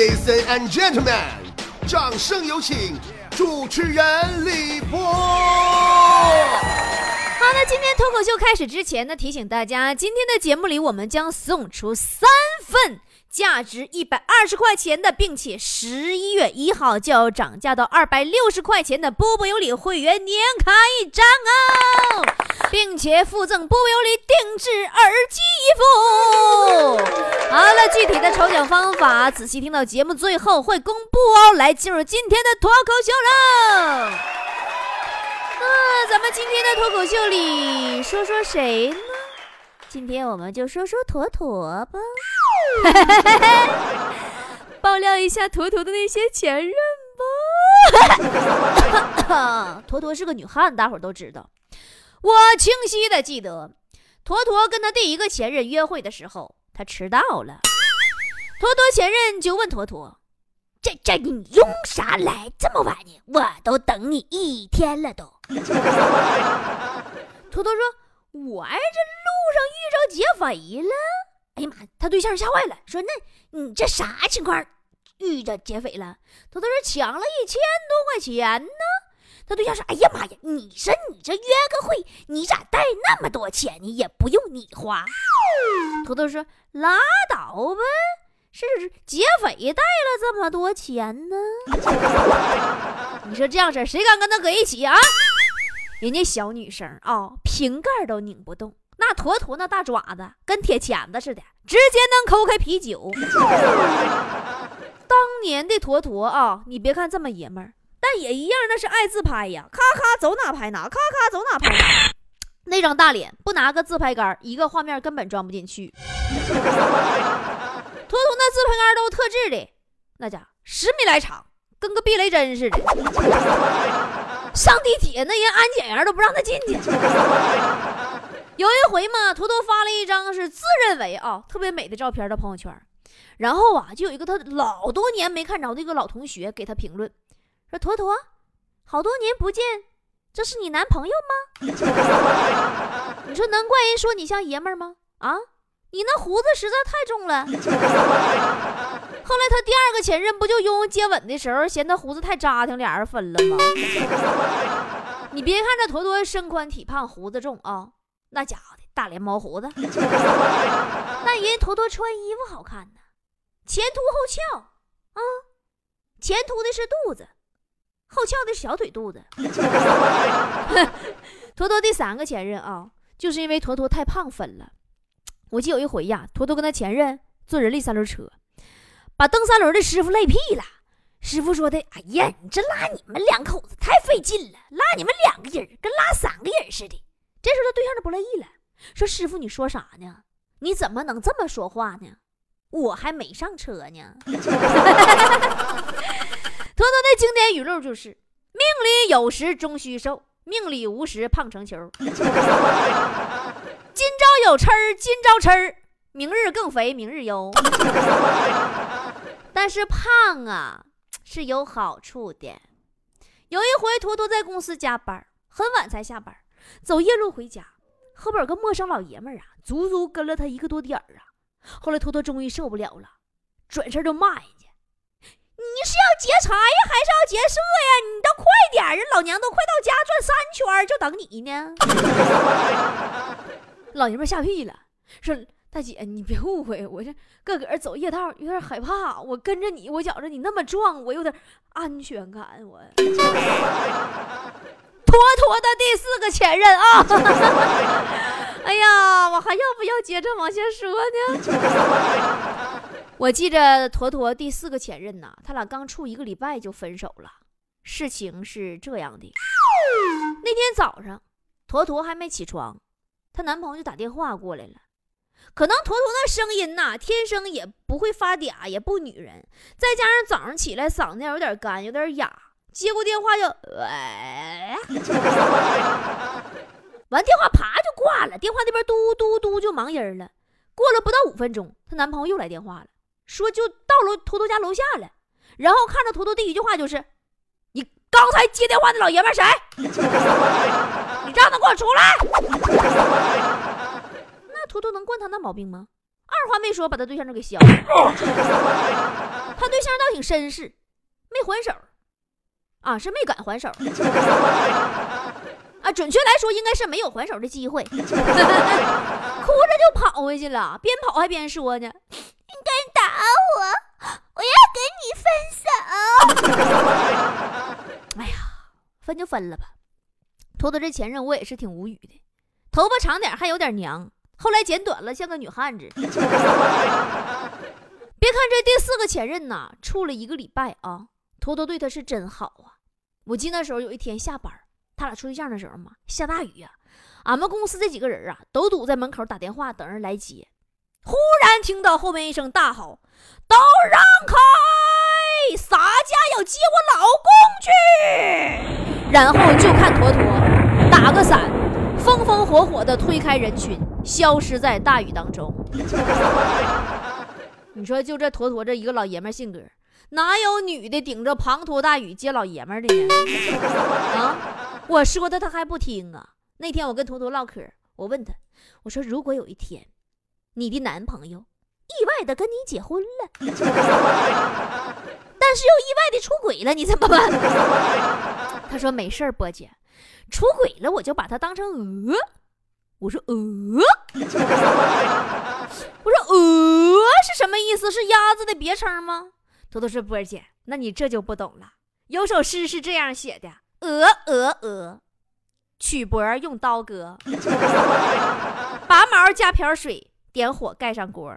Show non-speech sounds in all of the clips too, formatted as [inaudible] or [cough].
Ladies and gentlemen，掌声有请主持人李波。好，那今天脱口秀开始之前呢，提醒大家，今天的节目里我们将送出三份价值一百二十块钱的，并且十一月一号就要涨价到二百六十块钱的波波有理会员年卡一张哦，并且附赠波波有理定制耳机一副。好了，具体的抽奖方法，仔细听到节目最后会公布哦。来，进入今天的脱口秀了。那咱们今天的脱口秀里说说谁呢？今天我们就说说坨坨吧，[laughs] 爆料一下坨坨的那些前任吧。[coughs] 坨坨是个女汉子，大伙儿都知道。我清晰的记得，坨坨跟他第一个前任约会的时候，他迟到了。坨坨前任就问坨坨：“这这你用啥来这么晚呢？我都等你一天了都。[laughs] ”坨坨说：“我这路上遇着劫匪了。”哎呀妈！他对象吓坏了，说：“那你这啥情况？遇着劫匪了？”坨坨说：“抢了一千多块钱呢。”他对象说：“哎呀妈呀，你说你这约个会，你咋带那么多钱呢？也不用你花。”坨坨说：“拉倒呗，是劫匪带了这么多钱呢。[laughs] 你说这样式谁敢跟他搁一起啊？”人家小女生啊，瓶盖都拧不动，那坨坨那大爪子跟铁钳子似的，直接能抠开啤酒。[laughs] 当年的坨坨啊，你别看这么爷们儿，但也一样，那是爱自拍呀，咔咔走哪拍哪，咔咔走哪拍哪。那张大脸不拿个自拍杆，一个画面根本装不进去。坨坨那自拍杆都特制的，那家十米来长，跟个避雷针似的。[laughs] 上地铁那人安检员都不让他进去。有一回嘛，坨坨发了一张是自认为啊特别美的照片到朋友圈，然后啊就有一个他老多年没看着的一个老同学给他评论，说坨坨，好多年不见，这是你男朋友吗？[laughs] 你说能怪人说你像爷们吗？啊，你那胡子实在太重了。[laughs] 后来他第二个前任不就拥接吻的时候嫌他胡子太扎挺，俩人分了吗？[laughs] 你别看这坨坨身宽体胖，胡子重啊，那家伙的大脸毛胡子。[laughs] 那人坨坨穿衣服好看呢，前凸后翘啊，前凸的是肚子，后翘的是小腿肚子。[laughs] 坨坨第三个前任啊，就是因为坨坨太胖分了。我记得有一回呀，坨坨跟他前任坐人力三轮车。把蹬三轮的师傅累屁了，师傅说的：“哎呀，你这拉你们两口子太费劲了，拉你们两个人跟拉三个人似的。”这时候他对象就不乐意了，说：“师傅，你说啥呢？你怎么能这么说话呢？我还没上车呢。”坨坨的经典语录就是：“命里有时终须瘦，命里无时胖成球。今朝有吃儿，今朝吃儿，明日更肥，明日忧。”但是胖啊是有好处的。有一回，坨坨在公司加班，很晚才下班，走夜路回家，后边有个陌生老爷们儿啊，足足跟了他一个多点儿啊。后来，托托终于受不了了，转身就骂人家：“你是要劫财呀，还是要劫色呀？你倒快点儿啊！老娘都快到家转三圈，就等你呢。”老爷们吓屁了，说。大姐，你别误会，我这个个走夜道有点害怕。我跟着你，我觉着你那么壮，我有点安全感。我 [laughs] 坨坨的第四个前任啊！[laughs] 哎呀，我还要不要接着往下说呢？我记着坨坨第四个前任呐，他俩刚处一个礼拜就分手了。事情是这样的，那天早上，坨坨还没起床，她男朋友就打电话过来了。可能坨坨那声音呐，天生也不会发嗲，也不女人，再加上早上起来嗓子有点干，有点哑，接过电话就，[laughs] 完电话啪就挂了，电话那边嘟嘟嘟就忙音了。过了不到五分钟，她男朋友又来电话了，说就到楼坨坨家楼下了，然后看着坨坨第一句话就是：“你刚才接电话的老爷们谁？[laughs] 你让他给我出来！” [laughs] 那坨坨能惯他那毛病吗？二话没说，把他对象就给削了。他对象倒挺绅士，没还手，啊，是没敢还手。[laughs] 啊，准确来说，应该是没有还手的机会。[laughs] 哭着就跑回去了，边跑还边说呢：“你敢打我，我要跟你分手。[laughs] ”哎呀，分就分了吧。坨坨这前任我也是挺无语的，头发长点还有点娘，后来剪短了像个女汉子。别看这第四个前任呐，处了一个礼拜啊，坨坨对他是真好啊。我记得那时候有一天下班。他俩处对象的时候嘛，下大雨呀，俺们公司这几个人啊，都堵在门口打电话等人来接。忽然听到后面一声大吼：“都让开！洒家要接我老公去！”然后就看坨坨打个伞，风风火火的推开人群，消失在大雨当中。[laughs] 你说就这坨坨这一个老爷们性格，哪有女的顶着滂沱大雨接老爷们的呢？[laughs] 啊！我说的他还不听啊！那天我跟图图唠嗑，我问他，我说如果有一天，你的男朋友意外的跟你结婚了，[laughs] 但是又意外的出轨了，你怎么办？[laughs] 他说没事儿，波姐，出轨了我就把他当成鹅。我说鹅，我说鹅是什么意思？是鸭子的别称吗？坨坨说波儿姐，那你这就不懂了。有首诗是这样写的。鹅鹅鹅，曲脖用刀割，拔毛加瓢水，点火盖上锅。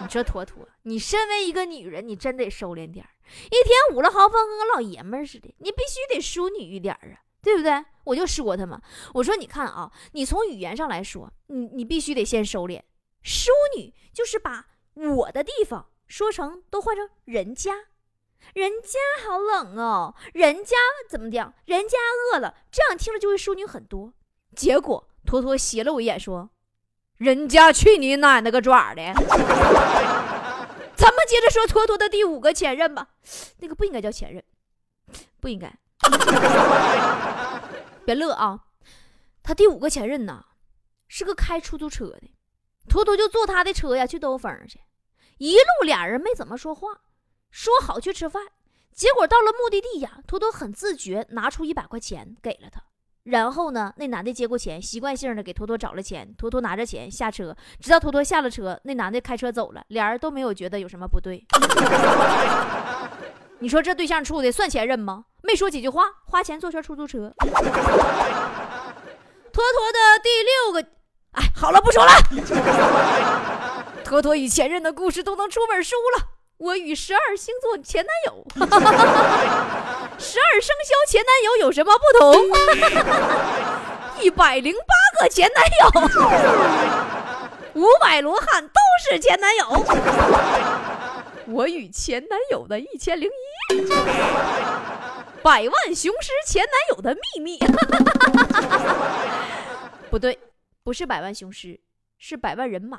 你说坨坨，你身为一个女人，你真得收敛点一天五了豪风，跟个老爷们似的，你必须得淑女一点啊，对不对？我就说他嘛，我说你看啊，你从语言上来说，你你必须得先收敛。淑女就是把我的地方说成都换成人家。人家好冷哦，人家怎么讲？人家饿了，这样听着就会淑女很多。结果坨坨斜了我一眼，说：“人家去你奶奶个爪的！”咱们接着说坨坨的第五个前任吧，那个不应该叫前任，不应该。别乐啊，他第五个前任呢，是个开出租车的，坨坨就坐他的车呀去兜风去，一路俩人没怎么说话。说好去吃饭，结果到了目的地呀，托托很自觉拿出一百块钱给了他。然后呢，那男的接过钱，习惯性的给托托找了钱。托托拿着钱下车，直到托托下了车，那男的开车走了，俩人都没有觉得有什么不对。你说这对象处的算前任吗？没说几句话，花钱坐圈出租车。坨坨的第六个，哎，好了，不说了。佛陀与前任的故事都能出本书了。我与十二星座前男友，[laughs] 十二生肖前男友有什么不同？一百零八个前男友，五百罗汉都是前男友。我与前男友的一千零一，百万雄师前男友的秘密。[laughs] 不对，不是百万雄师，是百万人马。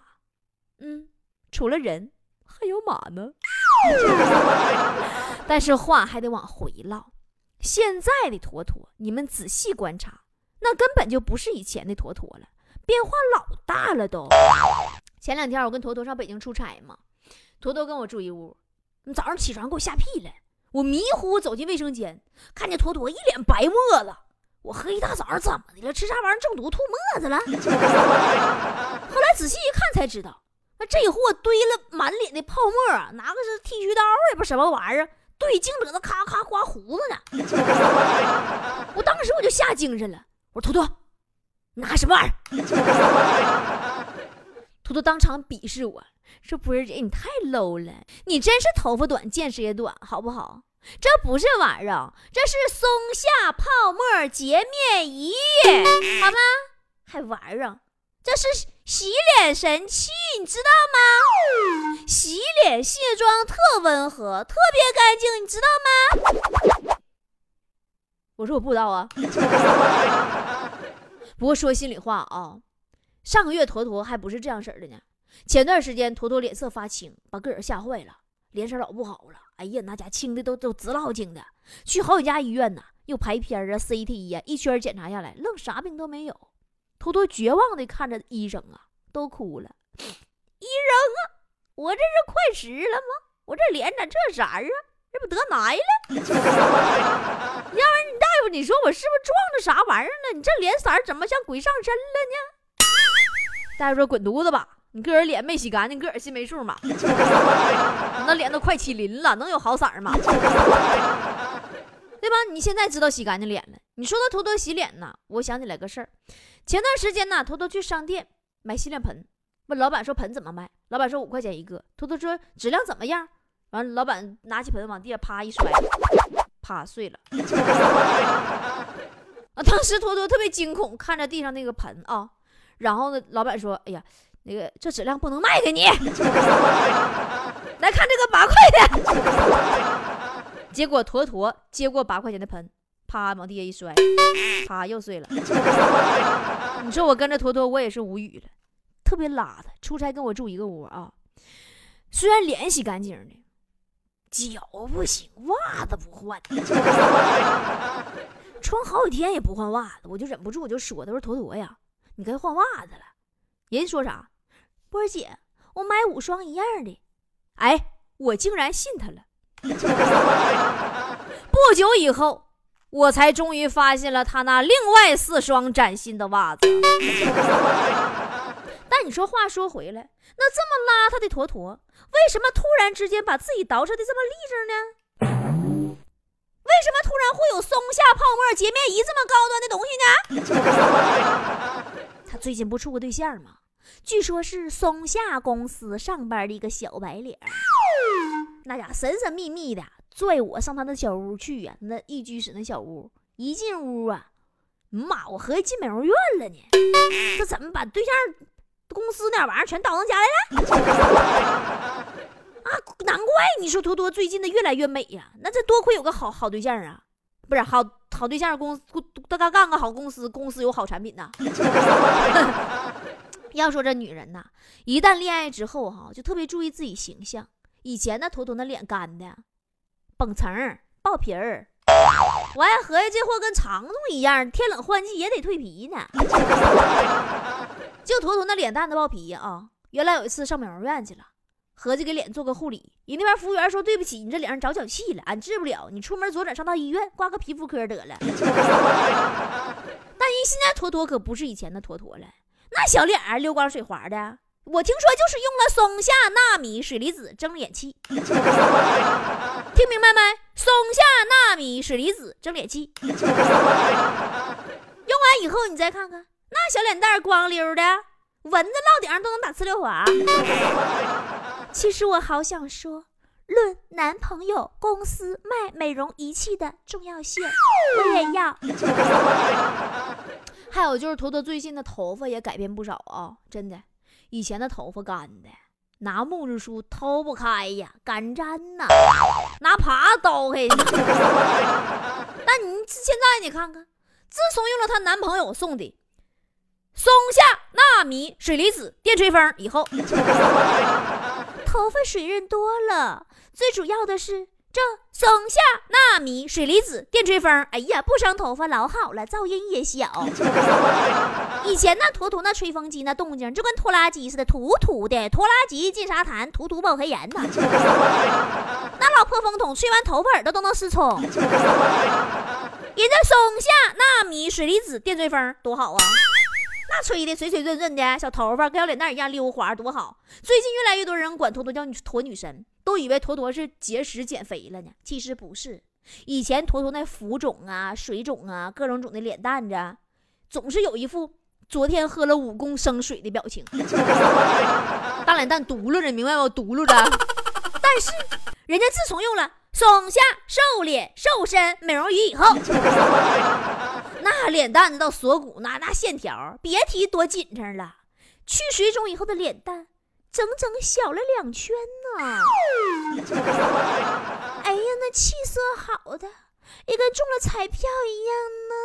嗯，除了人。还有马呢，[laughs] 但是话还得往回唠。现在的坨坨，你们仔细观察，那根本就不是以前的坨坨了，变化老大了都。前两天我跟坨坨上北京出差嘛，坨坨跟我住一屋，早上起床给我吓屁了，我迷糊走进卫生间，看见坨坨一脸白沫子，我喝一大早上怎么的了？吃啥玩意儿中毒吐沫子了？[laughs] 后来仔细一看才知道。那这货堆了满脸的泡沫，拿个是剃须刀也不什么玩意儿，对镜子搁那咔咔刮胡子呢。[laughs] 我当时我就吓精神了，我说：“图图，拿什么玩意儿？” [laughs] 图图当场鄙视我说：“波儿姐，你太 low 了，你真是头发短见识也短，好不好？这不是玩意儿，这是松下泡沫洁面仪，好吗？还玩意儿？这是。”洗脸神器，你知道吗？洗脸卸妆特温和，特别干净，你知道吗？我说我不知道啊。[laughs] 不过说心里话啊，上个月坨坨还不是这样式的呢。前段时间坨坨脸色发青，把个人吓坏了，脸色老不好了。哎呀，那家青的都都直老青的，去好几家医院呢，又拍片啊、CT 呀，一圈检查下来，愣啥病都没有。坨坨绝望的看着医生啊，都哭了。[sniffs] 医生啊我这是快迟了吗？我这脸咋这色儿啊？这不得癌了？[laughs] 要不然你大夫，你说我是不是撞着啥玩意儿了？你这脸色怎么像鬼上身了呢？大夫说滚犊子吧，你个人脸没洗干净，个人心没数嘛。[laughs] 你那脸都快起鳞了，能有好色儿吗？[laughs] 对吧？你现在知道洗干净脸了。你说到坨坨洗脸呢，我想起来个事儿。前段时间呢，坨坨去商店买洗脸盆，问老板说盆怎么卖？老板说五块钱一个。坨坨说质量怎么样？完，老板拿起盆往地下啪一摔，啪碎了。[laughs] 啊！当时坨坨特别惊恐，看着地上那个盆啊。然后呢，老板说：“哎呀，那个这质量不能卖给你。[laughs] 来看这个八块的。[laughs] ”结果坨坨接过八块钱的盆，啪往地下一摔，啪又碎了。[laughs] 你说我跟着坨坨，我也是无语了，特别邋遢。出差跟我住一个屋啊，虽然脸洗干净的，脚不行，袜子不换，[laughs] 穿好几天也不换袜子，我就忍不住我就说他说坨坨呀，你该换袜子了。人说啥？波姐，我买五双一样的。哎，我竟然信他了。[laughs] 不久以后，我才终于发现了他那另外四双崭新的袜子。[laughs] 但你说话说回来，那这么邋遢的坨坨，为什么突然之间把自己捯饬的这么立正呢？为什么突然会有松下泡沫洁面仪这么高端的东西呢？他最近不处个对象吗？据说是松下公司上班的一个小白脸。那家神神秘秘的拽我上他那小屋去呀，那一居室那小屋，一进屋啊，妈，我合计进美容院了呢。这怎么把对象公司那玩意儿全倒腾家来了？[laughs] 啊，难怪你说多多最近的越来越美呀，那这多亏有个好好对象啊，不是好好对象公司，他刚干个好公司，公司有好产品呐。[laughs] 要说这女人呐，一旦恋爱之后哈，就特别注意自己形象。以前那坨坨那脸干的，绷层爆皮儿，我还合计这货跟长虫一样，天冷换季也得蜕皮呢。就坨坨那脸蛋子爆皮啊！原来有一次上美容院去了，合计给脸做个护理，人那边服务员说：“对不起，你这脸上长脚气了，俺治不了，你出门左转上到医院挂个皮肤科得了。[laughs] ”但人现在坨坨可不是以前的坨坨了，那小脸儿溜光水滑的。我听说就是用了松下纳米水离子蒸脸器，听明白没？松下纳米水离子蒸脸器，[laughs] 用完以后你再看看那小脸蛋光溜的，蚊子落顶上都能打呲溜滑。其实我好想说，论男朋友公司卖美容仪器的重要性，我也要。[laughs] 还有就是坨坨最近的头发也改变不少啊，真的。以前的头发干的，拿木质梳掏不开呀，敢粘呐，拿耙子刀开。[laughs] 那你现在你看看，自从用了她男朋友送的松下纳米水离子电吹风以后，[laughs] 头发水润多了，最主要的是。这松下纳米水离子电吹风，哎呀，不伤头发，老好了，噪音也小。[laughs] 以前那坨坨那吹风机那动静就跟拖拉机似的，突突的。拖拉机进沙滩，突突爆黑烟呐。那老破风筒吹完头发耳朵都能失聪。人家松下纳米水离子电吹风多好啊！那吹的水水润润的，小头发跟小脸蛋一样溜滑，多好。最近越来越多人管坨坨叫女坨女神。都以为坨坨是节食减肥了呢，其实不是。以前坨坨那浮肿啊、水肿啊、各种肿的脸蛋子，总是有一副昨天喝了五公升水的表情，[laughs] 大脸蛋嘟噜着，明白吗？嘟噜着。但是人家自从用了松下瘦脸瘦身美容仪以后，[laughs] 那脸蛋子到锁骨那那线条，别提多紧张了。去水肿以后的脸蛋。整整小了两圈呢！[laughs] 哎呀，那气色好的也跟中了彩票一样呢！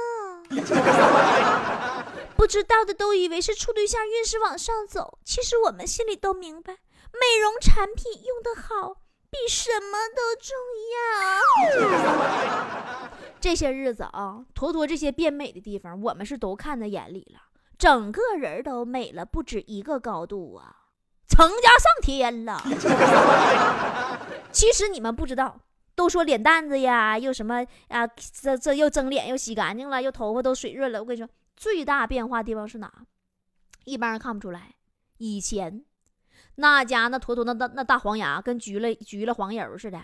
[laughs] 不知道的都以为是处对象运势往上走，其实我们心里都明白，美容产品用的好比什么都重要。[laughs] 这些日子啊，坨坨这些变美的地方，我们是都看在眼里了，整个人都美了不止一个高度啊！成家上天了。其实你们不知道，都说脸蛋子呀，又什么啊，这这又蒸脸又洗干净了，又头发都水润了。我跟你说，最大变化地方是哪？一般人看不出来。以前那家那坨坨那那那大黄牙，跟焗了焗了黄油似的。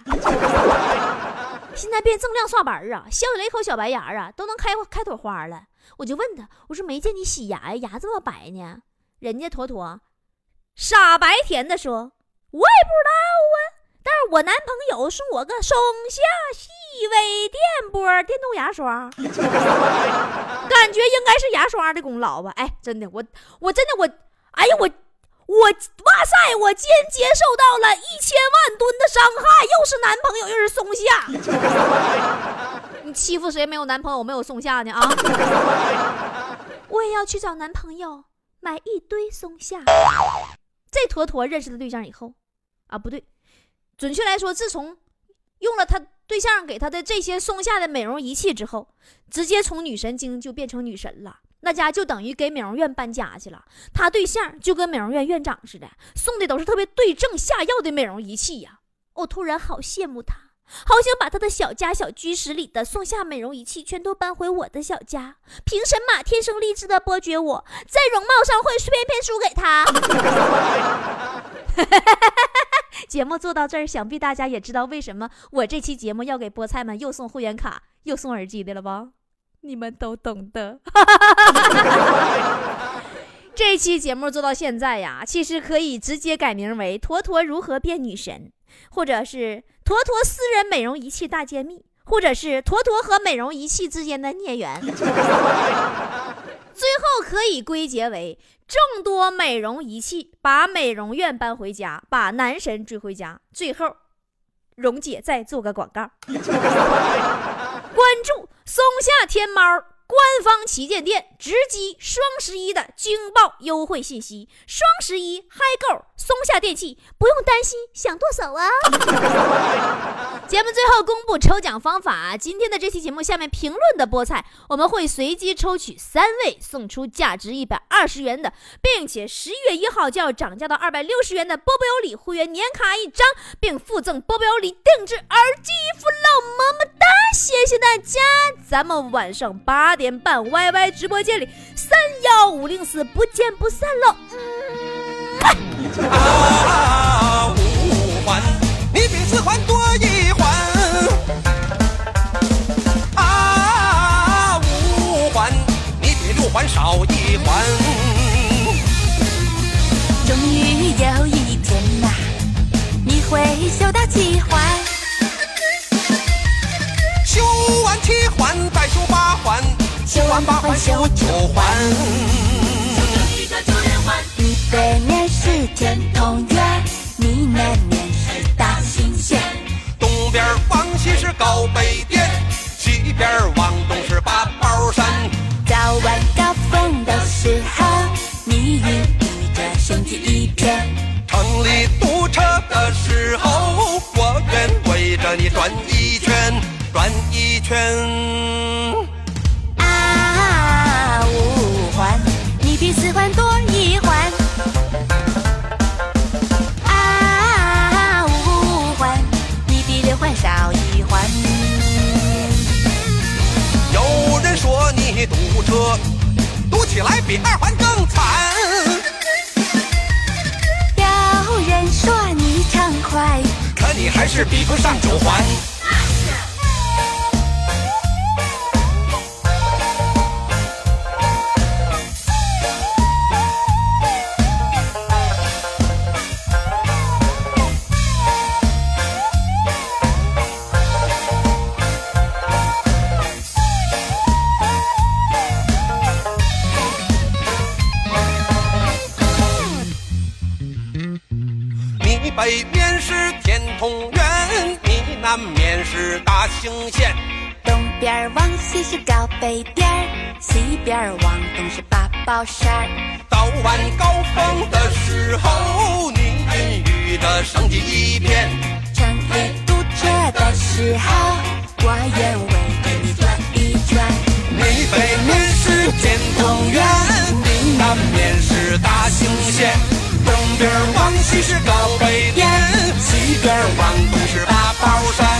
现在变锃亮刷白啊，笑起来一口小白牙啊，都能开开朵花了。我就问他，我说没见你洗牙呀，牙这么白呢？人家坨坨傻白甜的说，我也不知道啊，但是我男朋友送我个松下细微电波电动牙刷，[laughs] 感觉应该是牙刷的功劳吧？哎，真的，我我真的我，哎呀我。我哇塞！我今天接受到了一千万吨的伤害，又是男朋友，又是松下。[laughs] 你欺负谁没有男朋友没有松下呢？啊！[laughs] 我也要去找男朋友买一堆松下。这坨坨认识的对象以后，啊，不对，准确来说，自从用了他对象给他的这些松下的美容仪器之后，直接从女神经就变成女神了。那家就等于给美容院搬家去了，他对象就跟美容院院长似的，送的都是特别对症下药的美容仪器呀。我突然好羡慕他，好想把他的小家小居室里的松下美容仪器全都搬回我的小家。凭什么天生丽质的伯爵我在容貌上会偏偏输给他？[laughs] 节目做到这儿，想必大家也知道为什么我这期节目要给菠菜们又送会员卡又送耳机的了吧？你们都懂的。[laughs] 这期节目做到现在呀，其实可以直接改名为“坨坨如何变女神”，或者是“坨坨私人美容仪器大揭秘”，或者是“坨坨和美容仪器之间的孽缘”。[laughs] 最后可以归结为：众多美容仪器把美容院搬回家，把男神追回家。最后，蓉姐再做个广告。[laughs] 关注松下天猫官方旗舰店，直击双十一的惊爆优惠信息。双十一嗨购松下电器，不用担心想剁手啊！[laughs] 节目最后公布抽奖方法，今天的这期节目下面评论的菠菜，我们会随机抽取三位，送出价值一百二十元的，并且十一月一号就要涨价到二百六十元的波波有礼会员年卡一张，并附赠波波有礼定制耳机一副！么么哒，谢大家，咱们晚上八点半 YY 直播间里三幺五零四不见不散喽！啊，五环，你比四环多一环。啊，五环，你比六环少一环。终于有一天呐，你会修到七环。七环再修八环，修完八环修九环，修一个九连环，你对面是天堂。啊，五环，你比四环多一环。啊，五环，你比六环少一环。有人说你堵车，堵起来比二环更惨。有人说你畅快，可你还是比不上九环。是大兴县。东边往西是高北边儿，西边往东是八宝山儿。到晚高峰的时候，你孕育着生机一片。城里堵车的时候，我愿围着你转一转。你北面是天通苑，你南面是大兴县。东边往西是高北边，西边往东是八宝山。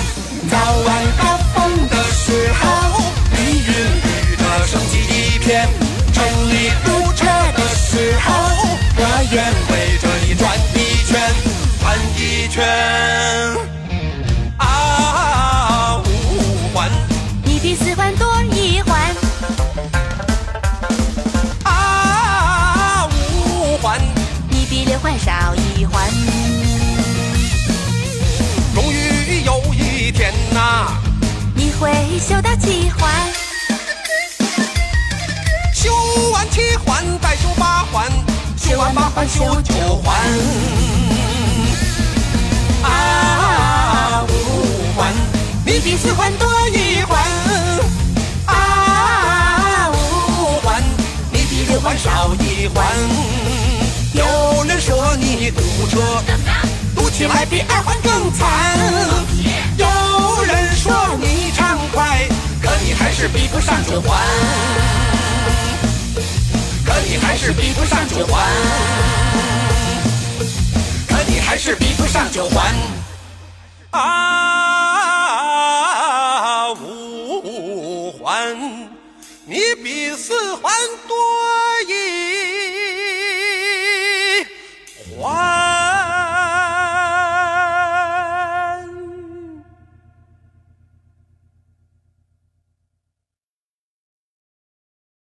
早晚高峰的时候，密云雨的升起一片，城里堵车的时候，我愿围着你转一圈，转一圈。修到七环，修完七环再修八环，修完八环修九环。啊，五环，你比四环多一环。啊，五环，你比六环少一环。有人说你堵车，堵起来比二环更惨。有人说你，还是比不上九环。可你还是比不上九环，可你还是比不上九环啊！